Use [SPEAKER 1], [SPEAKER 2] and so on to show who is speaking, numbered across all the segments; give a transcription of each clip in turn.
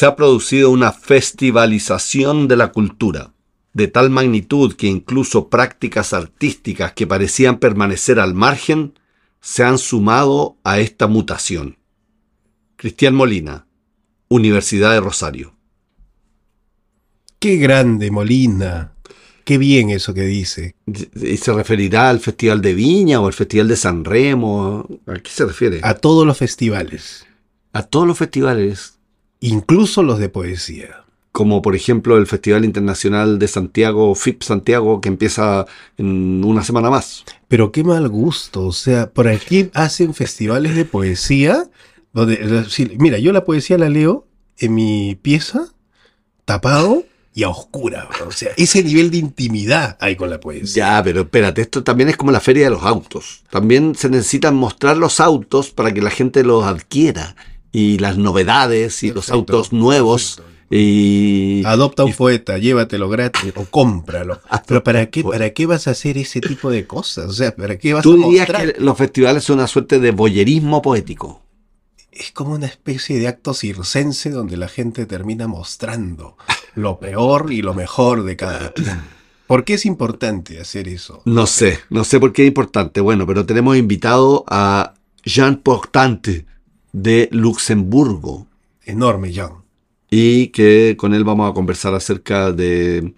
[SPEAKER 1] se ha producido una festivalización de la cultura, de tal magnitud que incluso prácticas artísticas que parecían permanecer al margen se han sumado a esta mutación. Cristian Molina, Universidad de Rosario.
[SPEAKER 2] Qué grande, Molina. Qué bien eso que dice.
[SPEAKER 1] ¿Y se referirá al Festival de Viña o al Festival de San Remo? ¿A qué se refiere?
[SPEAKER 2] A todos los festivales.
[SPEAKER 1] A todos los festivales.
[SPEAKER 2] Incluso los de poesía.
[SPEAKER 1] Como por ejemplo el Festival Internacional de Santiago, FIP Santiago, que empieza en una semana más.
[SPEAKER 2] Pero qué mal gusto. O sea, por aquí hacen festivales de poesía. Donde, mira, yo la poesía la leo en mi pieza, tapado y a oscura. O sea, ese nivel de intimidad hay con la poesía.
[SPEAKER 1] Ya, pero espérate, esto también es como la feria de los autos. También se necesitan mostrar los autos para que la gente los adquiera. Y las novedades y los autos nuevos. Y,
[SPEAKER 2] Adopta un poeta, llévatelo gratis o cómpralo. Pero ¿para qué, ¿para qué vas a hacer ese tipo de cosas? O sea, ¿para qué vas
[SPEAKER 1] ¿Tú dirías que los festivales son una suerte de boyerismo poético?
[SPEAKER 2] Es como una especie de acto circense donde la gente termina mostrando lo peor y lo mejor de cada quien. ¿Por qué es importante hacer eso?
[SPEAKER 1] No sé, no sé por qué es importante. Bueno, pero tenemos invitado a Jean Portante de Luxemburgo.
[SPEAKER 2] Enorme, Jean.
[SPEAKER 1] Y que con él vamos a conversar acerca de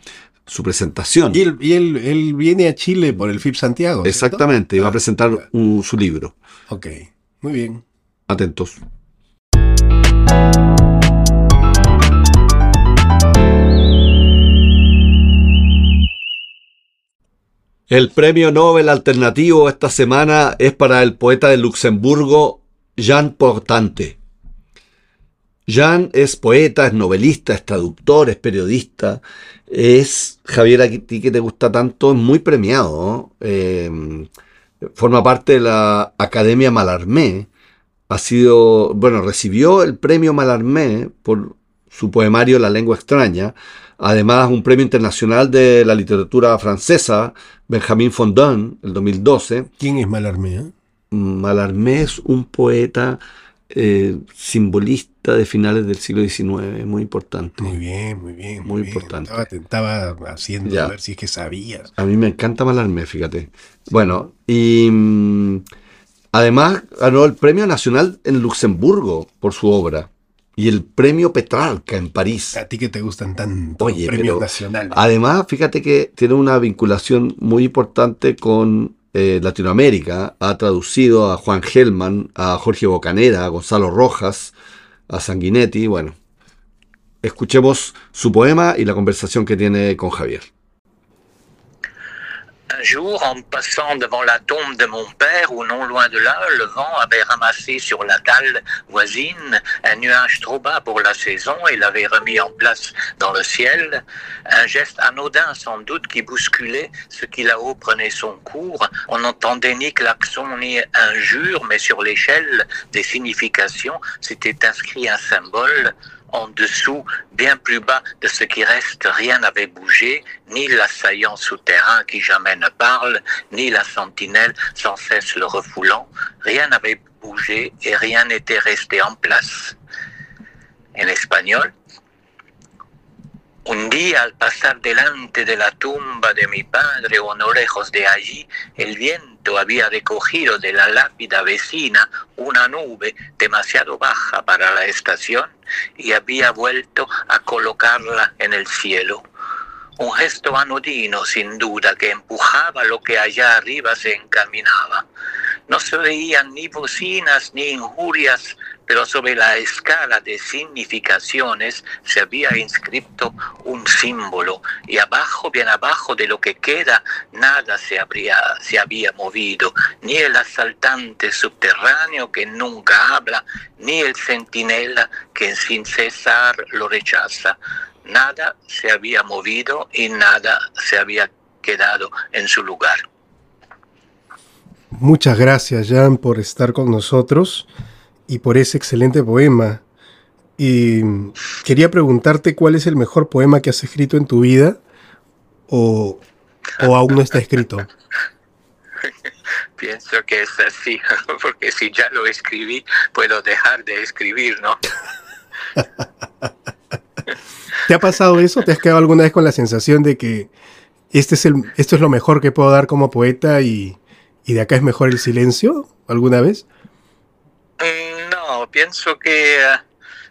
[SPEAKER 1] su presentación.
[SPEAKER 2] Y él, él, viene a Chile por el FIP Santiago.
[SPEAKER 1] Exactamente, y va a ah, presentar su libro.
[SPEAKER 2] Ok, muy bien.
[SPEAKER 1] Atentos. El premio Nobel alternativo esta semana es para el poeta de Luxemburgo, Jean Portante. Jean es poeta, es novelista, es traductor, es periodista, es, Javier, a que te gusta tanto, es muy premiado. Eh, forma parte de la Academia Malarmé. Ha sido, bueno, recibió el premio Malarmé por su poemario La lengua extraña, Además, un premio internacional de la literatura francesa, Benjamin Fondon, el 2012.
[SPEAKER 2] ¿Quién es Mallarmé?
[SPEAKER 1] Mallarmé es un poeta eh, simbolista de finales del siglo XIX, muy importante.
[SPEAKER 2] Muy bien, muy bien.
[SPEAKER 1] Muy, importante.
[SPEAKER 2] Estaba, haciendo a ver si es que sabías.
[SPEAKER 1] A mí me encanta Mallarmé, fíjate. Bueno, y mm, además ganó el Premio Nacional en Luxemburgo por su obra y el premio Petrarca en París.
[SPEAKER 2] A ti que te gustan tanto Oye, premios nacionales.
[SPEAKER 1] Además, fíjate que tiene una vinculación muy importante con eh, Latinoamérica. Ha traducido a Juan Gelman, a Jorge Bocanera, a Gonzalo Rojas, a Sanguinetti. Bueno, escuchemos su poema y la conversación que tiene con Javier.
[SPEAKER 3] Un jour, en passant devant la tombe de mon père, ou non loin de là, le vent avait ramassé sur la dalle voisine un nuage trop bas pour la saison et l'avait remis en place dans le ciel. Un geste anodin sans doute qui bousculait ce qui là-haut prenait son cours. On n'entendait ni klaxon ni injure, mais sur l'échelle des significations s'était inscrit un symbole en dessous, bien plus bas de ce qui reste, rien n'avait bougé, ni l'assaillant souterrain qui jamais ne parle, ni la sentinelle sans cesse le refoulant. Rien n'avait bougé et rien n'était resté en place. En espagnol, Un día al pasar delante de la tumba de mi padre o no lejos de allí, el viento había recogido de la lápida vecina una nube demasiado baja para la estación y había vuelto a colocarla en el cielo. Un gesto anodino, sin duda, que empujaba lo que allá arriba se encaminaba. No se veían ni bocinas ni injurias, pero sobre la escala de significaciones se había inscrito un símbolo y abajo, bien abajo de lo que queda, nada se, habría, se había movido, ni el asaltante subterráneo que nunca habla, ni el centinela que sin cesar lo rechaza. Nada se había movido y nada se había quedado en su lugar.
[SPEAKER 2] Muchas gracias, Jan, por estar con nosotros y por ese excelente poema. Y quería preguntarte cuál es el mejor poema que has escrito en tu vida o, o aún no está escrito.
[SPEAKER 3] Pienso que es así, porque si ya lo escribí, puedo dejar de escribir, ¿no?
[SPEAKER 2] ¿Te ha pasado eso? ¿Te has quedado alguna vez con la sensación de que este es el, esto es lo mejor que puedo dar como poeta y, y de acá es mejor el silencio? ¿Alguna vez?
[SPEAKER 3] Mm, No, pienso que eh,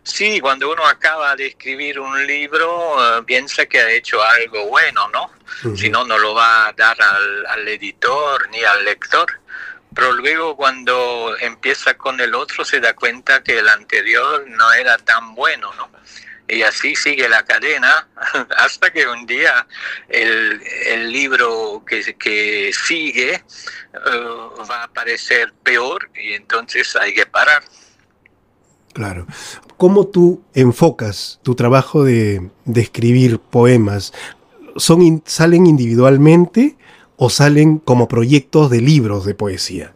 [SPEAKER 3] sí, cuando uno acaba de escribir un libro, eh, piensa que ha hecho algo bueno, ¿no?
[SPEAKER 2] Ujú.
[SPEAKER 3] Si no, no lo va a dar al, al editor ni al lector. Pero luego cuando empieza con el otro se da cuenta que el anterior no era tan bueno, ¿no? Y así sigue la cadena hasta que un día el, el libro que, que sigue eh, va a parecer peor y entonces hay que parar.
[SPEAKER 2] Claro. ¿Cómo tú enfocas tu trabajo de, de escribir poemas? ¿Son ¿Salen individualmente o salen como proyectos de libros de poesía?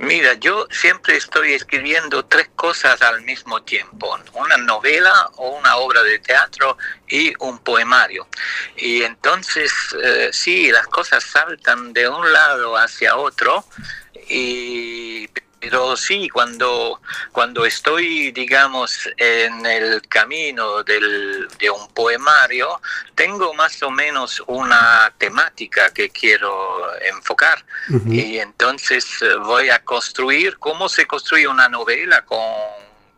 [SPEAKER 3] Mira, yo siempre estoy escribiendo tres cosas al mismo tiempo, una novela o una obra de teatro y un poemario. Y entonces, eh, sí, las cosas saltan de un lado hacia otro, y, pero sí, cuando, cuando estoy, digamos, en el camino del, de un poemario, tengo más o menos una temática que quiero enfocar. Y entonces eh, voy a construir cómo se construye una novela con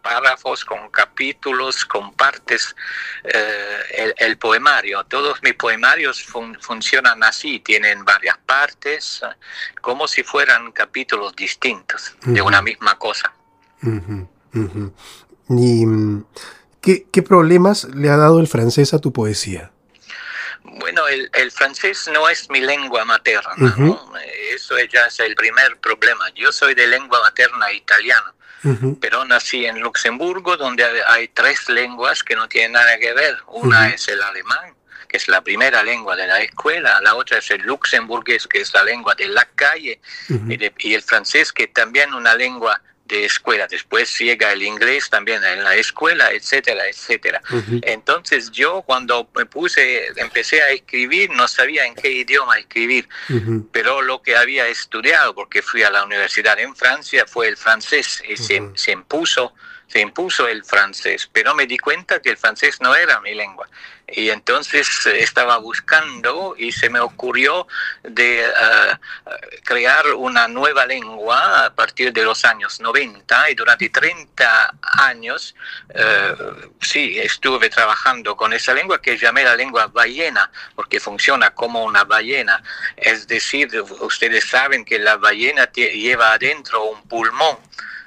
[SPEAKER 3] párrafos, con capítulos, con partes, eh, el, el poemario. Todos mis poemarios fun- funcionan así, tienen varias partes, como si fueran capítulos distintos de una misma cosa.
[SPEAKER 2] ¿Y mm, qué, qué problemas le ha dado el francés a tu poesía?
[SPEAKER 3] Bueno, el, el francés no es mi lengua materna. Eso ya es el primer problema. Yo soy de lengua materna italiana. Pero nací en Luxemburgo, donde hay- tres lenguas que no tienen nada que ver. Una es el alemán, que es la primera lengua de la escuela, la otra es el luxemburgués, que es la lengua de la calle, y, de- y el francés, que también una lengua de escuela. Después llega el inglés también en la escuela, etcétera, etcétera. Entonces yo cuando me puse, empecé a escribir, no sabía en qué idioma escribir
[SPEAKER 2] ujú,
[SPEAKER 3] pero lo que había estudiado, porque fui a la universidad en Francia, fue el francés y se, se impuso se impuso el francés, pero me di cuenta que el francés no era mi lengua. Y entonces eh, estaba buscando y se me ocurrió de eh, crear una nueva lengua a partir de los años 90 y durante 30 años eh, sí estuve trabajando con esa lengua que llamé la lengua ballena porque funciona como una ballena. Es decir ustedes saben que la ballena lleva adentro un pulmón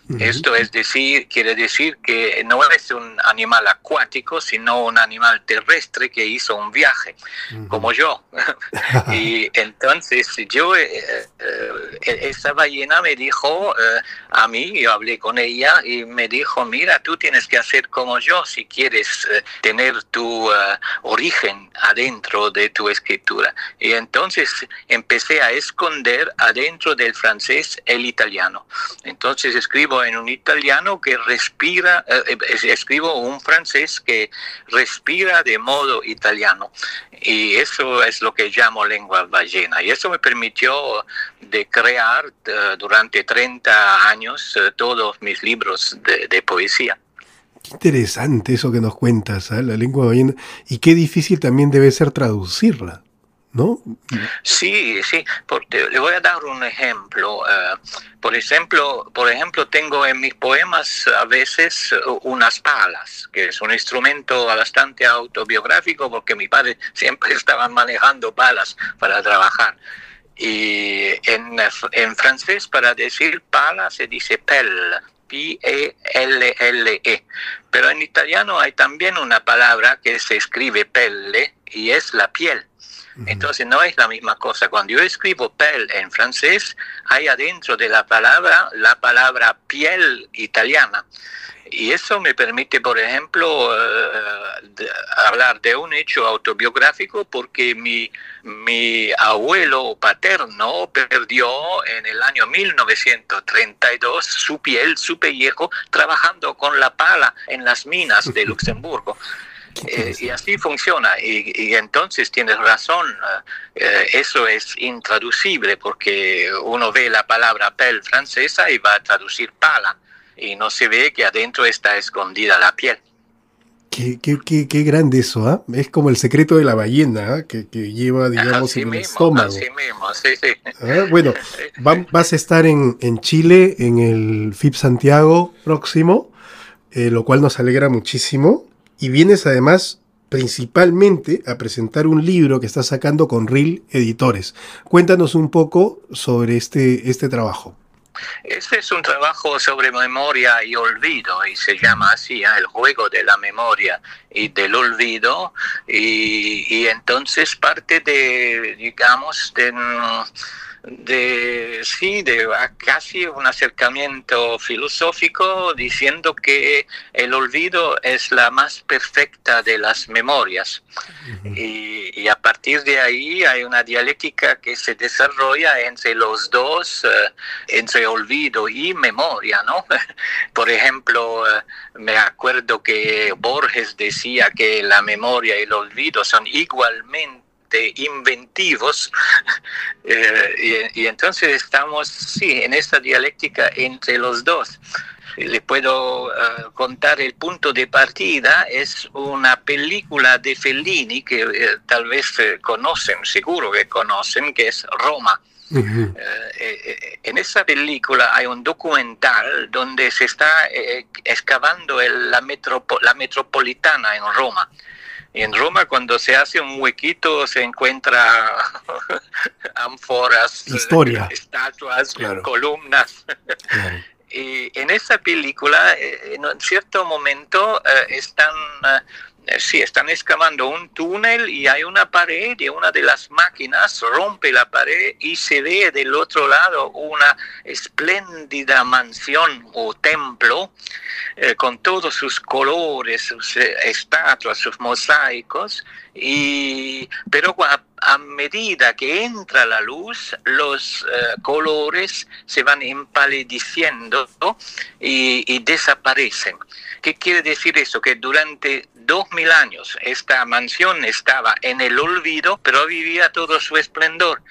[SPEAKER 2] ujú.
[SPEAKER 3] esto es decir, quiere decir que no es un animal acuático, sino un animal terrestre que hizo un viaje,
[SPEAKER 2] Ujú.
[SPEAKER 3] como yo. y entonces yo, eh, eh, esa ballena me dijo eh, a mí, yo hablé con ella y me dijo, mira, tú tienes que hacer como yo si quieres eh, tener tu eh, origen adentro de tu escritura. Y entonces empecé a esconder adentro del francés el italiano. Entonces escribo en un italiano que respira, eh, eh, escribo un francés que respira de modo italiano. Y eso es lo que llamo lengua ballena. Y eso me permitió de crear eh, durante 30 años todos mis libros de, poesía.
[SPEAKER 2] Qué interesante eso que nos cuentas, la lengua ballena. Y qué difícil también debe ser traducirla, ¿no?
[SPEAKER 3] Sí, sí, porque le voy a dar un ejemplo. eh, por ejemplo, por ejemplo, tengo en mis poemas a veces unas palas, que es un instrumento bastante autobiográfico porque mi padre siempre estaba manejando palas para trabajar. Y en, en francés para decir pala se dice pelle, P-E-L-L-E. Pero en italiano hay también una palabra que se escribe pelle y es la piel. Entonces no es la misma cosa. Cuando yo escribo piel en francés, hay adentro de la palabra la palabra piel italiana. Y eso me permite, por ejemplo, eh, de- hablar de un hecho autobiográfico porque mi, mi abuelo paterno perdió en el año 1932 su piel, su pellejo, trabajando con la pala en las minas de Luxemburgo. Eh, y así funciona. Y, y entonces tienes razón, eh, eso es intraducible porque uno ve la palabra pel francesa y va a traducir pala y no se ve que adentro está escondida la piel.
[SPEAKER 2] Qué, qué, qué, qué grande eso, ¿ah? Es como el secreto de la ballena, ¿ah? que, que lleva, digamos,
[SPEAKER 3] Así
[SPEAKER 2] en el
[SPEAKER 3] mismo,
[SPEAKER 2] estómago.
[SPEAKER 3] así mismo, sí, sí.
[SPEAKER 2] Ah, Bueno, va- vas a estar en, en Chile, en el FIP Santiago próximo, eh, lo cual nos alegra muchísimo. Y vienes además principalmente a presentar un libro que estás sacando con RIL Editores. Cuéntanos un poco sobre este, este trabajo.
[SPEAKER 3] Este es un trabajo sobre memoria y olvido y se llama así, ¿eh? el juego de la memoria y del olvido y, y entonces parte de, digamos, de, mm, de sí, de casi un acercamiento filosófico diciendo que el olvido es la más perfecta de las memorias. Y, y a partir de ahí hay una dialéctica que se desarrolla entre los dos, eh, entre olvido y memoria, ¿no? Por ejemplo, eh, me acuerdo que Borges decía que la memoria y el olvido son igualmente inventivos Eh, y, y entonces estamos, sí, en esta dialéctica entre los dos. Le puedo eh, contar el punto de partida, es una película de Fellini que eh, tal vez eh, conocen, seguro que conocen, que es Roma. Eh, en esa película hay un documental donde se está eh, excavando el- la, metropo- la metropolitana en Roma. En Roma cuando se hace un huequito se encuentra ánforas,
[SPEAKER 2] Historia.
[SPEAKER 3] estatuas,
[SPEAKER 2] Claro.
[SPEAKER 3] columnas.
[SPEAKER 2] Claro.
[SPEAKER 3] Y en esa película, eh, en cierto momento, eh, están, eh, sí, están excavando un túnel y hay una pared y una de las máquinas rompe la pared y se ve del otro lado una espléndida mansión o templo eh, con todos sus colores, sus eh, estatuas, sus mosaicos, y, pero a, medida que entra la luz, los eh, colores se van empalideciendo y desaparecen. ¿Qué quiere decir eso? Que durante dos mil años esta mansión estaba en el olvido, pero vivía todo su esplendor.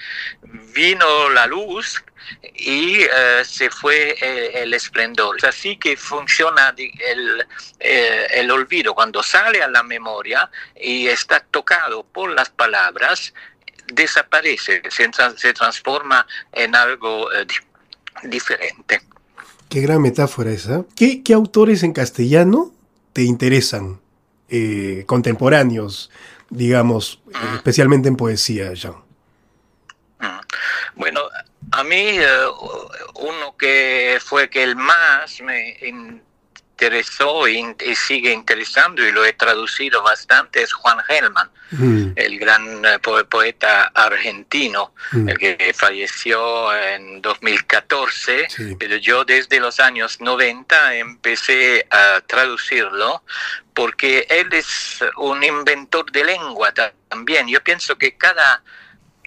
[SPEAKER 3] Vino la luz y eh, se fue eh, el esplendor. Es así que funciona el, eh, el olvido. Cuando sale a la memoria y está tocado por las palabras, desaparece, se, se transforma en algo di- diferente.
[SPEAKER 2] Qué gran metáfora esa. ¿Qué, qué autores en castellano te interesan? Eh, contemporáneos, digamos, eh, especialmente en poesía, Jean.
[SPEAKER 3] Mm. Bueno, a mí eh, uno que fue que el más me interesó y, y sigue interesando y lo he traducido bastante es Juan Gelman,
[SPEAKER 2] Mm,
[SPEAKER 3] el gran eh, po- poeta argentino,
[SPEAKER 2] mm,
[SPEAKER 3] el que falleció en 2014,
[SPEAKER 2] Sí.
[SPEAKER 3] pero yo desde los años 90 empecé a traducirlo porque él es un inventor de lengua ta- también. Yo pienso que cada,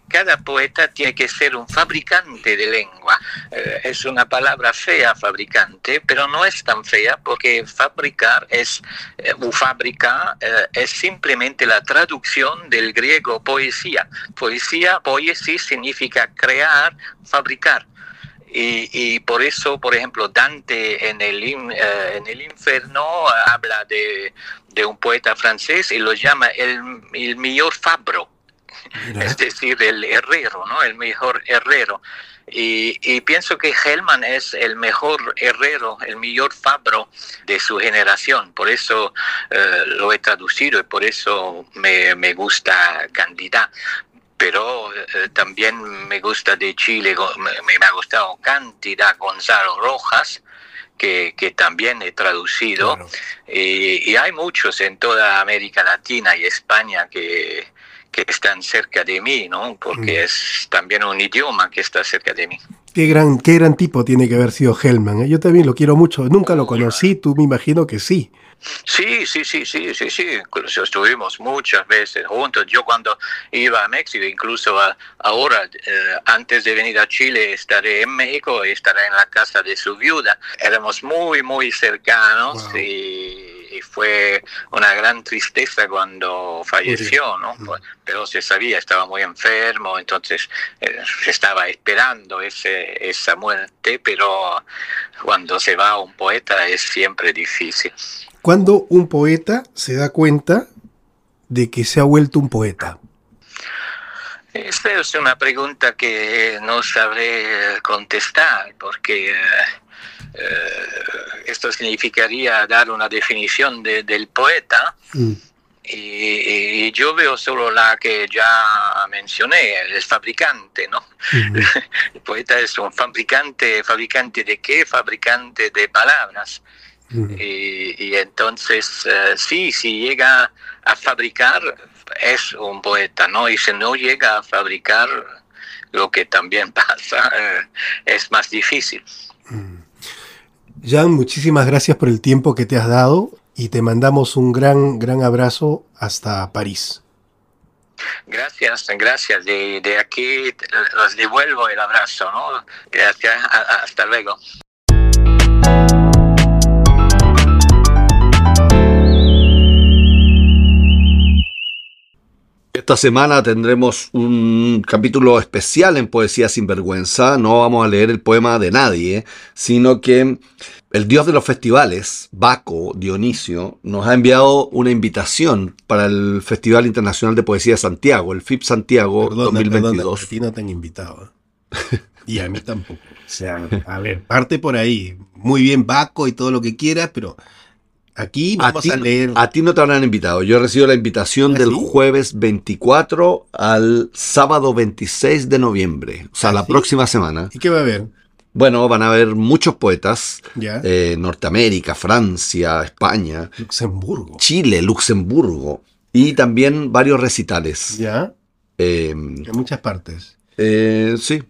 [SPEAKER 3] cada poeta tiene que ser un fabricante de lengua. Eh, es una palabra fea, fabricante, pero no es tan fea porque fabricar es, eh, o fábrica, eh, es simplemente la traducción del griego poesía. Poesía, poesía significa crear, fabricar. Y, y por eso, por ejemplo, Dante en el, eh, en el infierno eh, habla de, de un poeta francés y lo llama el, el mejor fabro
[SPEAKER 2] mira.
[SPEAKER 3] es decir, el herrero, ¿no? El mejor herrero. Y, y pienso que Hellman es el mejor herrero, el mejor fabro de su generación. Por eso eh, lo he traducido y por eso me, me gusta Candida. Pero eh, también me gusta de Chile, me, me ha gustado Cantidad Gonzalo Rojas, que, que también he traducido.
[SPEAKER 2] Claro.
[SPEAKER 3] Y, y hay muchos en toda América Latina y España que, que están cerca de mí, ¿no? Porque
[SPEAKER 2] Mm.
[SPEAKER 3] es también un idioma que está cerca de mí.
[SPEAKER 2] Qué gran, qué gran tipo tiene que haber sido Hellman. ¿eh? Yo también lo quiero mucho. Nunca lo conocí, tú me imagino que sí.
[SPEAKER 3] Sí, sí, sí, sí, sí, sí. Incluso estuvimos muchas veces juntos. Yo cuando iba a México, incluso a- ahora, eh, antes de venir a Chile, estaré en México y estaré en la casa de su viuda. Éramos muy, muy cercanos
[SPEAKER 2] Wow.
[SPEAKER 3] y, y fue una gran tristeza cuando falleció, ¿no? Pues, pero se sabía, estaba muy enfermo, entonces eh, se estaba esperando ese, esa muerte, pero cuando se va un poeta es siempre difícil.
[SPEAKER 2] Cuando un poeta se da cuenta de que se ha vuelto un poeta?
[SPEAKER 3] Esta es una pregunta que no sabré contestar porque eh, eh, esto significaría dar una definición de, del poeta. Mm. Y, yo veo solo la que ya mencioné, el fabricante, ¿no? El poeta es un fabricante, fabricante de qué? Fabricante de palabras. y, entonces, eh, sí, si llega a fabricar, es un poeta, ¿no? Y si no llega a fabricar, lo que también pasa, eh, es más difícil.
[SPEAKER 2] Jan, muchísimas gracias por el tiempo que te has dado y te mandamos un gran, gran abrazo hasta París.
[SPEAKER 3] Gracias, gracias. De, de aquí los devuelvo el abrazo, ¿no? Gracias, hasta luego.
[SPEAKER 1] Esta semana tendremos un capítulo especial en Poesía sin vergüenza. No vamos a leer el poema de nadie, sino que el dios de los festivales, Baco, Dionisio, nos ha enviado una invitación para el Festival Internacional de Poesía de Santiago, el FIP Santiago 2022.
[SPEAKER 2] a ti no te han invitado. ¿eh? y a mí tampoco. O sea, a ver, parte por ahí. Muy bien, Baco y todo lo que quieras, pero Aquí vamos a, leer.
[SPEAKER 1] A ti no te habrán invitado. Yo he recibido la invitación ¿Ah, del jueves 24 al sábado 26 de noviembre. O sea, ¿Ah, la próxima semana.
[SPEAKER 2] ¿Y qué va a haber?
[SPEAKER 1] Bueno, van a haber muchos poetas. Eh, Norteamérica, Francia, España.
[SPEAKER 2] Luxemburgo.
[SPEAKER 1] Chile, Luxemburgo. Y también varios recitales.
[SPEAKER 2] Ya. Eh, en muchas partes.
[SPEAKER 1] Eh, sí,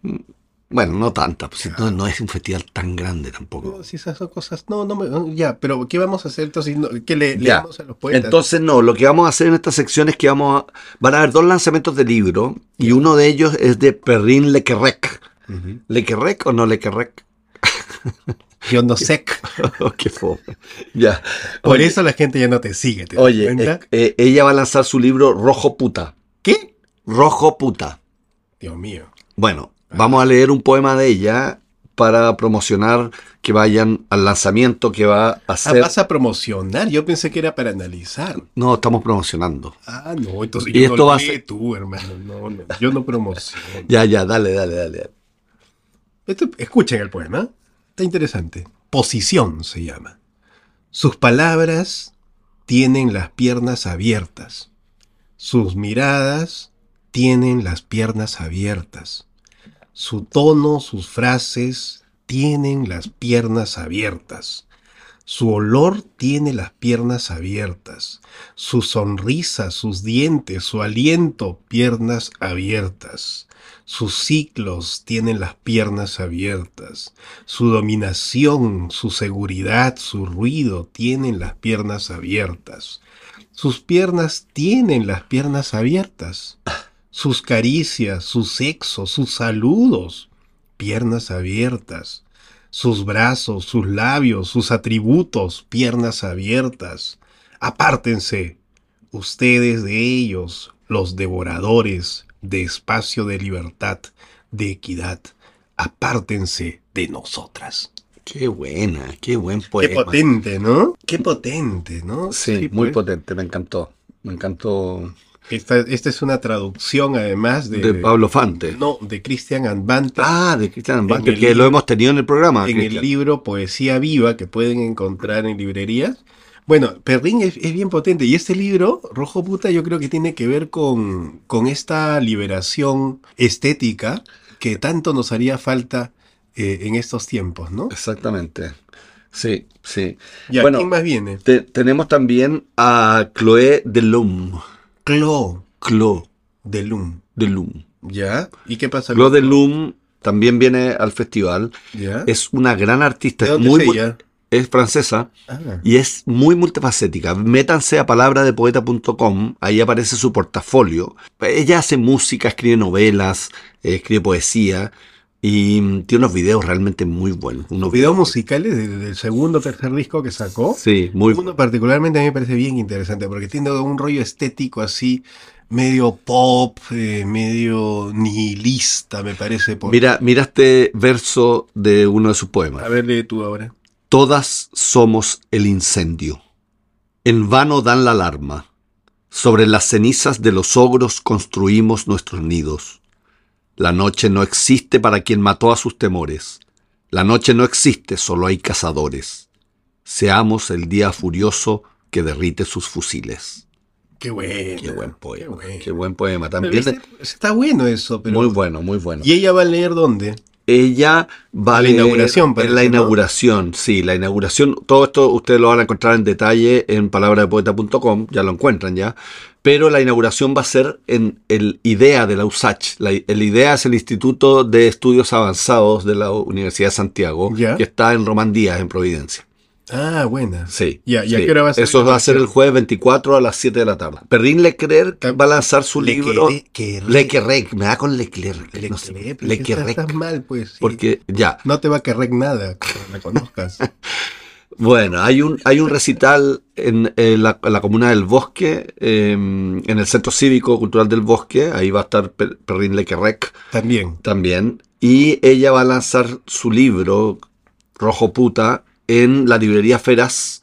[SPEAKER 1] bueno, no tanta, pues, no, es un festival tan grande tampoco.
[SPEAKER 2] No, si esas son cosas. No, no, ya, pero ¿qué vamos a hacer entonces? ¿Qué le, leemos a los poetas?
[SPEAKER 1] Entonces, no, lo que vamos a hacer en esta sección es que vamos a, van a haber dos lanzamientos de libro y uno de ellos es de Perrin Lequerrec. ¿Lequerrec o no Lequerrec?
[SPEAKER 2] Yo no sé.
[SPEAKER 1] Oh, qué fome. Ya.
[SPEAKER 2] Por eso la gente ya no te sigue. ¿te
[SPEAKER 1] oye, eh, eh, ella va a lanzar su libro Rojo Puta.
[SPEAKER 2] ¿Qué?
[SPEAKER 1] Rojo Puta.
[SPEAKER 2] Dios mío.
[SPEAKER 1] Bueno, Vamos a leer un poema de ella para promocionar que vayan al lanzamiento que va a hacer.
[SPEAKER 2] Ah, vas a promocionar. Yo pensé que era para analizar.
[SPEAKER 1] No, estamos promocionando.
[SPEAKER 2] Ah, no, entonces y esto va a ser tú, hermano. No, no, yo no promociono.
[SPEAKER 1] ya, ya, dale, dale, dale.
[SPEAKER 2] escuchen el poema. Está interesante. Posición se llama. Sus palabras tienen las piernas abiertas. Sus miradas tienen las piernas abiertas. Su tono, sus frases tienen las piernas abiertas. Su olor tiene las piernas abiertas. Su sonrisa, sus dientes, su aliento, piernas abiertas. Sus ciclos tienen las piernas abiertas. Su dominación, su seguridad, su ruido tienen las piernas abiertas. Sus piernas tienen las piernas abiertas sus caricias, su sexo, sus saludos, piernas abiertas, sus brazos, sus labios, sus atributos, piernas abiertas. Apártense, ustedes de ellos, los devoradores de espacio de libertad, de equidad, apártense de nosotras.
[SPEAKER 1] Qué buena, qué buen poema.
[SPEAKER 2] Qué potente, ¿no? Qué potente, ¿no?
[SPEAKER 1] Sí, muy pues. potente, me encantó. Me encantó
[SPEAKER 2] esta, es una traducción además de...
[SPEAKER 1] De Pablo Fante.
[SPEAKER 2] No, de Christian Anbante.
[SPEAKER 1] Ah, de Christian Anbante, que lo hemos tenido en el programa.
[SPEAKER 2] En el libro Poesía Viva, que pueden encontrar en librerías. Bueno, Perrin es, bien potente y este libro, Rojo Puta, yo creo que tiene que ver con, con esta liberación estética que tanto nos haría falta eh, en estos tiempos, ¿no?
[SPEAKER 1] Exactamente. Sí, sí.
[SPEAKER 2] ¿Y a quién más viene?
[SPEAKER 1] tenemos también a Chloé Delhomme.
[SPEAKER 2] Clo.
[SPEAKER 1] Clo.
[SPEAKER 2] De Lum.
[SPEAKER 1] De Lum.
[SPEAKER 2] ¿Ya? ¿Y qué pasa?
[SPEAKER 1] Clo de Lum también viene al festival.
[SPEAKER 2] ¿Ya?
[SPEAKER 1] Es una gran artista.
[SPEAKER 2] ¿De
[SPEAKER 1] muy,
[SPEAKER 2] es,
[SPEAKER 1] es francesa ah. y es muy multifacética. Métanse a palabradepoeta.com, ahí aparece su portafolio. Ella hace música, escribe novelas, escribe poesía Y mm, tiene unos videos realmente muy buenos. Unos
[SPEAKER 2] videos musicales del, del segundo o tercer disco que sacó.
[SPEAKER 1] Sí, muy
[SPEAKER 2] Uno particularmente a mí me parece bien interesante porque tiene un rollo estético así, medio pop, eh, medio nihilista, me parece. por-
[SPEAKER 1] Mira, mira este verso de uno de sus poemas.
[SPEAKER 2] A ver, lee tú ahora.
[SPEAKER 1] Todas somos el incendio. En vano dan la alarma. Sobre las cenizas de los ogros construimos nuestros nidos. La noche no existe para quien mató a sus temores. La noche no existe, solo hay cazadores. Seamos el día furioso que derrite sus fusiles.
[SPEAKER 2] Qué bueno.
[SPEAKER 1] Qué buen poema.
[SPEAKER 2] Qué bueno.
[SPEAKER 1] Qué buen poema. También.
[SPEAKER 2] Está bueno eso, pero.
[SPEAKER 1] muy bueno, muy bueno.
[SPEAKER 2] ¿Y ella va a leer dónde?
[SPEAKER 1] Ella va a
[SPEAKER 2] La inauguración, parece,
[SPEAKER 1] la
[SPEAKER 2] ¿no?
[SPEAKER 1] inauguración, sí, la inauguración. Todo esto ustedes lo van a encontrar en detalle en palabradepoeta.com, ya lo encuentran ya. Pero la inauguración va a ser en el IDEA de la USACH. La- el IDEA es el Instituto de Estudios Avanzados de la Universidad de Santiago, que está en Román Díaz, en Providencia.
[SPEAKER 2] Ah, buena.
[SPEAKER 1] Sí.
[SPEAKER 2] ¿Y a- y a
[SPEAKER 1] sí.
[SPEAKER 2] qué hora va a ser
[SPEAKER 1] Eso va a ser el jueves 24 a las 7 de la tarde. Perrin Leclerc va a lanzar su
[SPEAKER 2] Le
[SPEAKER 1] libro. Leclerc, me da con Leclerc.
[SPEAKER 2] Le
[SPEAKER 1] no sé,
[SPEAKER 2] que
[SPEAKER 1] Leclerc.
[SPEAKER 2] estás mal, pues. sí.
[SPEAKER 1] Porque ya,
[SPEAKER 2] No te va a querer nada cuando la conozcas.
[SPEAKER 1] Bueno, hay un, hay un recital en, la, en la comuna del Bosque, eh, en el Centro Cívico Cultural del Bosque, ahí va a estar Per- Perrin Lequerrec
[SPEAKER 2] También.
[SPEAKER 1] también, y ella va a lanzar su libro, Rojo Puta, en la librería Feras,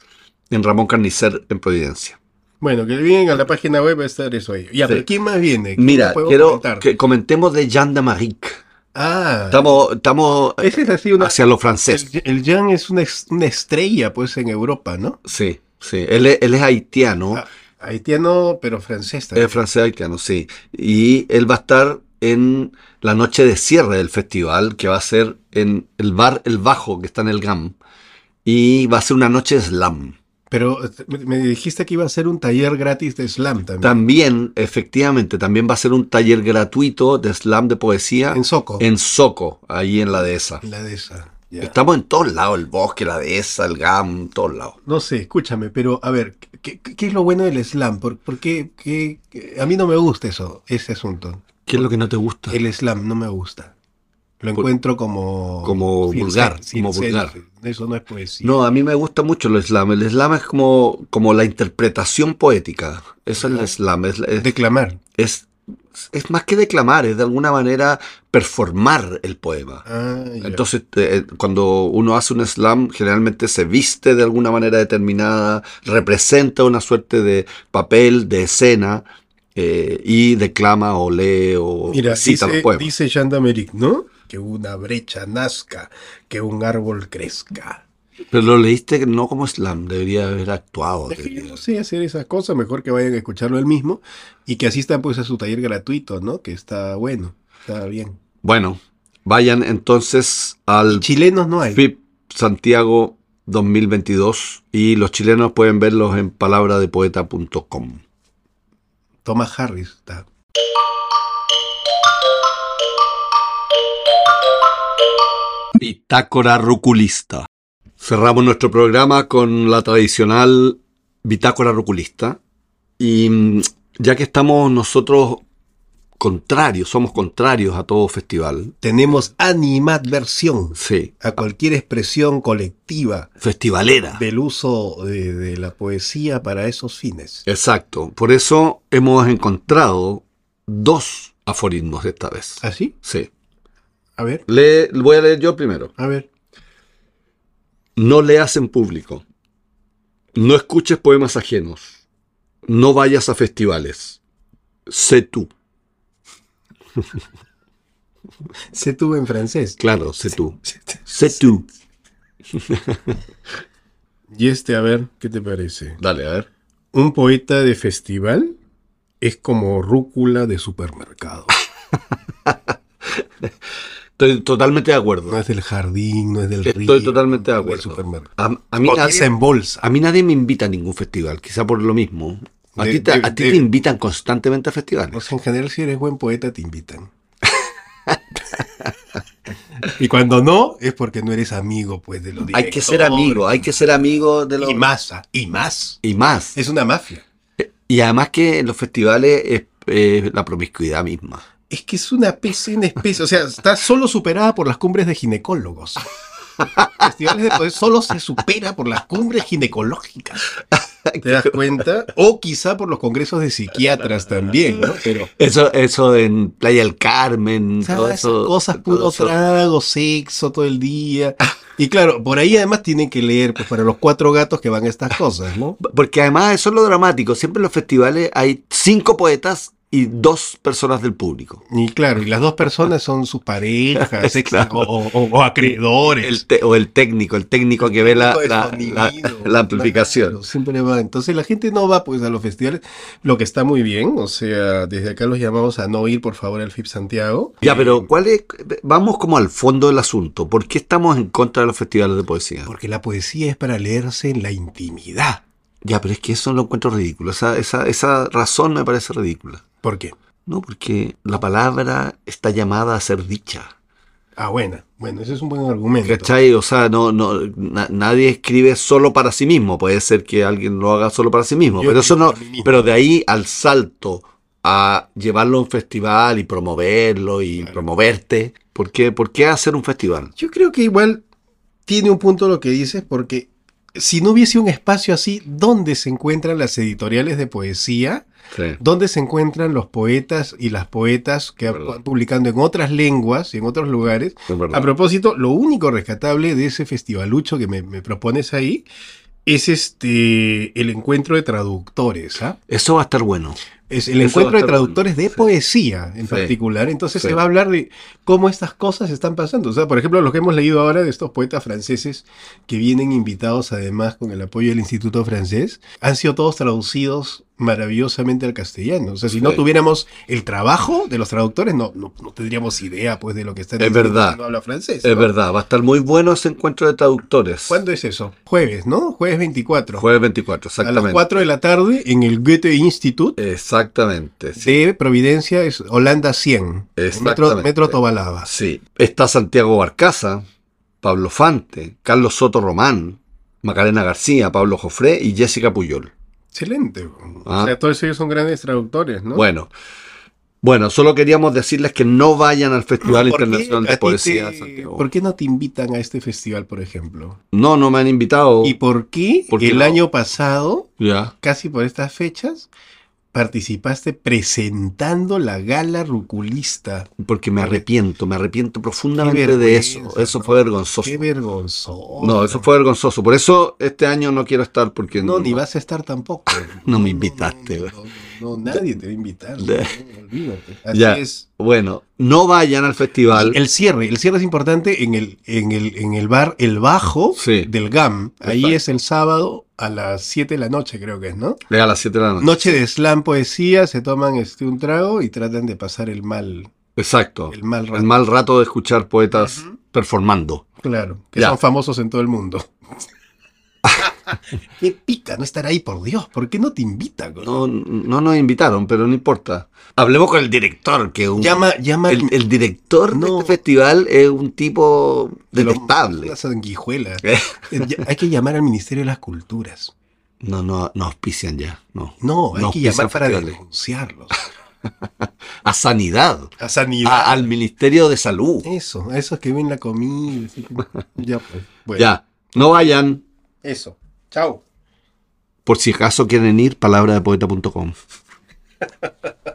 [SPEAKER 1] en Ramón Carnicer, en Providencia.
[SPEAKER 2] Bueno, que vienen a la página web a estar eso ahí. Ya,
[SPEAKER 1] Sí.
[SPEAKER 2] pero ¿quién más viene? ¿Quién
[SPEAKER 1] Mira, quiero
[SPEAKER 2] comentar?
[SPEAKER 1] que comentemos de Jean Damaric.
[SPEAKER 2] Ah,
[SPEAKER 1] Estamos, estamos
[SPEAKER 2] ese es así una...
[SPEAKER 1] hacia lo francés.
[SPEAKER 2] El, el Jan es una, una estrella, pues, en Europa, ¿no?
[SPEAKER 1] Sí, sí. Él es, él es haitiano.
[SPEAKER 2] Ah, haitiano, pero francés también.
[SPEAKER 1] Es francés haitiano, sí. Y él va a estar en la noche de cierre del festival, que va a ser en el bar El Bajo, que está en el GAM. Y va a ser una noche de slam.
[SPEAKER 2] Pero me, dijiste que iba a ser un taller gratis de slam también.
[SPEAKER 1] También, efectivamente, también va a ser un taller gratuito de slam de poesía
[SPEAKER 2] en Soco.
[SPEAKER 1] en Soco, ahí en la dehesa.
[SPEAKER 2] La de esa. ya.
[SPEAKER 1] Estamos en todos lados, el bosque, la dehesa, el GAM, todos lados.
[SPEAKER 2] No sé, escúchame, pero a ver, ¿qué, qué- es lo bueno del slam? ¿Por, por qué- qué- A mí no me gusta eso, ese asunto.
[SPEAKER 1] ¿Qué es lo que no te gusta?
[SPEAKER 2] El slam no me gusta. Lo encuentro como...
[SPEAKER 1] como vulgar, como vulgar.
[SPEAKER 2] Eso no es poesía.
[SPEAKER 1] No, a mí me gusta mucho el slam. El slam es como, como la interpretación poética. Eso es el slam. Es, es,
[SPEAKER 2] Declamar.
[SPEAKER 1] es, es más que declamar, es de alguna manera performar el poema.
[SPEAKER 2] Ah.
[SPEAKER 1] Entonces, eh, cuando uno hace un slam, generalmente se viste de alguna manera determinada, representa una suerte de papel, de escena, eh, y declama o lee o
[SPEAKER 2] Mira,
[SPEAKER 1] cita los
[SPEAKER 2] dice,
[SPEAKER 1] poemas.
[SPEAKER 2] dice Jean d'Amérique, ¿no? Que una brecha nazca, que un árbol crezca.
[SPEAKER 1] Pero lo leíste no como slam, debería haber actuado.
[SPEAKER 2] Es que yo
[SPEAKER 1] debería-
[SPEAKER 2] no sé hacer esas cosas, mejor que vayan a escucharlo él mismo y que asistan pues a su taller gratuito, ¿no? Que está bueno, está bien.
[SPEAKER 1] Bueno, vayan entonces al
[SPEAKER 2] Chilenos no hay.
[SPEAKER 1] FIP Santiago 2022 y los chilenos pueden verlos en palabradepoeta.com.
[SPEAKER 2] Thomas Harris está.
[SPEAKER 1] Bitácora Ruculista. Cerramos nuestro programa con la tradicional Bitácora Ruculista. Y mm, ya que estamos nosotros contrarios, somos contrarios a todo festival.
[SPEAKER 2] Tenemos animadversión
[SPEAKER 1] Sí,
[SPEAKER 2] a cualquier expresión colectiva
[SPEAKER 1] festivalera.
[SPEAKER 2] del uso de, de la poesía para esos fines.
[SPEAKER 1] Exacto. Por eso hemos encontrado dos aforismos esta vez.
[SPEAKER 2] ¿Así?
[SPEAKER 1] Sí.
[SPEAKER 2] A ver,
[SPEAKER 1] Le, voy a leer yo primero.
[SPEAKER 2] a ver.
[SPEAKER 1] No leas en público. No escuches poemas ajenos. No vayas a festivales. Sé tú.
[SPEAKER 2] Se tuvo en francés.
[SPEAKER 1] Claro, sé tú. Sé tú.
[SPEAKER 2] Y este, a ver, ¿qué te parece?
[SPEAKER 1] Dale, a ver.
[SPEAKER 2] Un poeta de festival es como rúcula de supermercado.
[SPEAKER 1] Estoy totalmente de acuerdo.
[SPEAKER 2] No es del jardín, no es del río.
[SPEAKER 1] Estoy totalmente de
[SPEAKER 2] del
[SPEAKER 1] acuerdo. A, a mí
[SPEAKER 2] Cotiza
[SPEAKER 1] nadie,
[SPEAKER 2] en bolsa.
[SPEAKER 1] a mí nadie me invita a ningún festival, quizá por lo mismo. A ti, te, te invitan constantemente a
[SPEAKER 2] O
[SPEAKER 1] festivales.
[SPEAKER 2] sea, en general, si eres buen poeta, te invitan. y cuando no, es porque no eres amigo, pues, de los
[SPEAKER 1] Hay que ser
[SPEAKER 2] directores.
[SPEAKER 1] amigo, hay que ser amigo de los...
[SPEAKER 2] Y masa, y más.
[SPEAKER 1] Y más.
[SPEAKER 2] Es una mafia.
[SPEAKER 1] Y además que en los festivales es eh, la promiscuidad misma.
[SPEAKER 2] Es que es una especie, una especie, o sea, está solo superada por las cumbres de ginecólogos. Festivales de poder solo se supera por las cumbres ginecológicas. ¿Te das cuenta? O quizá por los congresos de psiquiatras también, ¿no? Pero
[SPEAKER 1] Eso, eso en Playa del Carmen,
[SPEAKER 2] o sea,
[SPEAKER 1] todo
[SPEAKER 2] esas
[SPEAKER 1] eso.
[SPEAKER 2] cosas puro trago, sexo todo el día. Y claro, por ahí además tienen que leer pues, para los cuatro gatos que van a estas cosas, ¿no?
[SPEAKER 1] Porque además eso es lo dramático. Siempre en los festivales hay cinco poetas y dos personas del público.
[SPEAKER 2] Y claro, y las dos personas son sus parejas,
[SPEAKER 1] Claro.
[SPEAKER 2] o, o- o acreedores.
[SPEAKER 1] El te- o el técnico, el técnico que ve la, la-
[SPEAKER 2] sonido,
[SPEAKER 1] la- la amplificación.
[SPEAKER 2] claro, siempre va. Entonces la gente no va pues a los festivales, lo que está muy bien. O sea, desde acá los llamamos a no ir, por favor, al FIP Santiago.
[SPEAKER 1] Ya, pero ¿cuál es? Vamos como al fondo del asunto. ¿Por qué estamos en contra de los festivales de poesía?
[SPEAKER 2] Porque la poesía es para leerse en la intimidad.
[SPEAKER 1] Ya, pero es que eso lo encuentro ridículo. Esa, esa, esa razón me parece ridícula.
[SPEAKER 2] ¿Por qué?
[SPEAKER 1] No, porque la palabra está llamada a ser dicha.
[SPEAKER 2] Ah, bueno, bueno, ese es un buen argumento.
[SPEAKER 1] ¿Cachai? O sea, no, no, na- nadie escribe solo para sí mismo. Puede ser que alguien lo haga solo para sí mismo.
[SPEAKER 2] Yo
[SPEAKER 1] pero eso no. Pero de ahí al salto a llevarlo a un festival y promoverlo y
[SPEAKER 2] Claro.
[SPEAKER 1] promoverte. ¿Por qué, ¿Por qué hacer un festival?
[SPEAKER 2] Yo creo que igual tiene un punto lo que dices, porque si no hubiese un espacio así, ¿dónde se encuentran las editoriales de poesía?
[SPEAKER 1] Sí.
[SPEAKER 2] ¿Dónde se encuentran los poetas y las poetas que van publicando en otras lenguas y en otros lugares? A propósito, lo único rescatable de ese festivalucho que me, me propones ahí es este el encuentro de traductores, ¿ah?
[SPEAKER 1] Eso va a estar bueno.
[SPEAKER 2] Es el
[SPEAKER 1] Eso
[SPEAKER 2] encuentro de traductores de
[SPEAKER 1] Sí.
[SPEAKER 2] poesía en
[SPEAKER 1] Sí.
[SPEAKER 2] particular. Entonces
[SPEAKER 1] Sí.
[SPEAKER 2] se va a hablar de cómo estas cosas están pasando. O sea, por ejemplo, lo que hemos leído ahora de estos poetas franceses que vienen invitados además con el apoyo del Instituto Francés, han sido todos traducidos maravillosamente al castellano. O sea, si no tuviéramos el trabajo de los traductores, no, no, no tendríamos idea pues de lo que está
[SPEAKER 1] Es verdad.
[SPEAKER 2] no habla francés.
[SPEAKER 1] Es
[SPEAKER 2] ¿no?
[SPEAKER 1] verdad, va a estar muy bueno ese encuentro de traductores.
[SPEAKER 2] ¿Cuándo es eso? Jueves, ¿no? Jueves 24.
[SPEAKER 1] Jueves 24,
[SPEAKER 2] a las
[SPEAKER 1] exactamente.
[SPEAKER 2] 4 de la tarde en el Goethe Institut
[SPEAKER 1] Exactamente. Sí.
[SPEAKER 2] de Providencia, es Holanda 100. Metro,
[SPEAKER 1] Exactamente.
[SPEAKER 2] Metro Tobalaba.
[SPEAKER 1] Sí. Está Santiago Barcaza, Pablo Fante, Carlos Soto Román, Macarena García, Pablo Jofré y Jessica Puyol.
[SPEAKER 2] Excelente.
[SPEAKER 1] Ah.
[SPEAKER 2] O sea, todos ellos son grandes traductores, ¿no?
[SPEAKER 1] Bueno. Bueno, solo queríamos decirles que no vayan al Festival
[SPEAKER 2] ¿Por qué
[SPEAKER 1] Internacional de Poesía de Santiago.
[SPEAKER 2] ¿Por qué no te invitan a este festival, por ejemplo?
[SPEAKER 1] No, no me han invitado.
[SPEAKER 2] ¿Y por qué
[SPEAKER 1] ¿Por qué
[SPEAKER 2] el
[SPEAKER 1] no?
[SPEAKER 2] año pasado,
[SPEAKER 1] Ya.
[SPEAKER 2] casi por estas fechas, participaste presentando la gala ruculista?
[SPEAKER 1] Porque me arrepiento, me arrepiento profundamente de eso. Eso fue vergonzoso.
[SPEAKER 2] Qué vergonzoso.
[SPEAKER 1] No, eso fue vergonzoso. Por eso este año no quiero estar porque
[SPEAKER 2] No, ni vas a estar tampoco.
[SPEAKER 1] No me invitaste,
[SPEAKER 2] No, no, no, no, nadie te va a invitar. Olvídate. Así
[SPEAKER 1] Ya.
[SPEAKER 2] es.
[SPEAKER 1] Bueno, no vayan al festival.
[SPEAKER 2] El cierre, el cierre es importante en el, en el, en el bar El Bajo
[SPEAKER 1] Sí.
[SPEAKER 2] del GAM. Ahí
[SPEAKER 1] Exacto.
[SPEAKER 2] es el sábado a las 7 de la noche, creo que es, ¿no?
[SPEAKER 1] A las 7 de la noche.
[SPEAKER 2] Noche de slam poesía, se toman este un trago y tratan de pasar el mal,
[SPEAKER 1] Exacto.
[SPEAKER 2] el mal rato.
[SPEAKER 1] El mal rato de escuchar poetas performando.
[SPEAKER 2] Claro, que
[SPEAKER 1] Ya.
[SPEAKER 2] son famosos en todo el mundo. Qué pica no estar ahí, por Dios. ¿Por qué no te invitan?
[SPEAKER 1] No, no nos invitaron, pero no importa. Hablemos con el director, que un-
[SPEAKER 2] Llama, llama
[SPEAKER 1] el, el director de
[SPEAKER 2] No.
[SPEAKER 1] este festival es un tipo
[SPEAKER 2] de
[SPEAKER 1] detestable.
[SPEAKER 2] Una sanguijuela.
[SPEAKER 1] Eh,
[SPEAKER 2] Hay que llamar al Ministerio de las Culturas.
[SPEAKER 1] No, no, no auspician ya. No.
[SPEAKER 2] No, hay
[SPEAKER 1] No
[SPEAKER 2] que llamar para
[SPEAKER 1] festivales.
[SPEAKER 2] denunciarlos.
[SPEAKER 1] A sanidad.
[SPEAKER 2] A sanidad.
[SPEAKER 1] A- al Ministerio de Salud.
[SPEAKER 2] Eso, a esos que ven la comida. que- ya, pues. Bueno,
[SPEAKER 1] Ya. No vayan.
[SPEAKER 2] Eso. Chao.
[SPEAKER 1] Por si acaso quieren ir, palabradepoeta.com.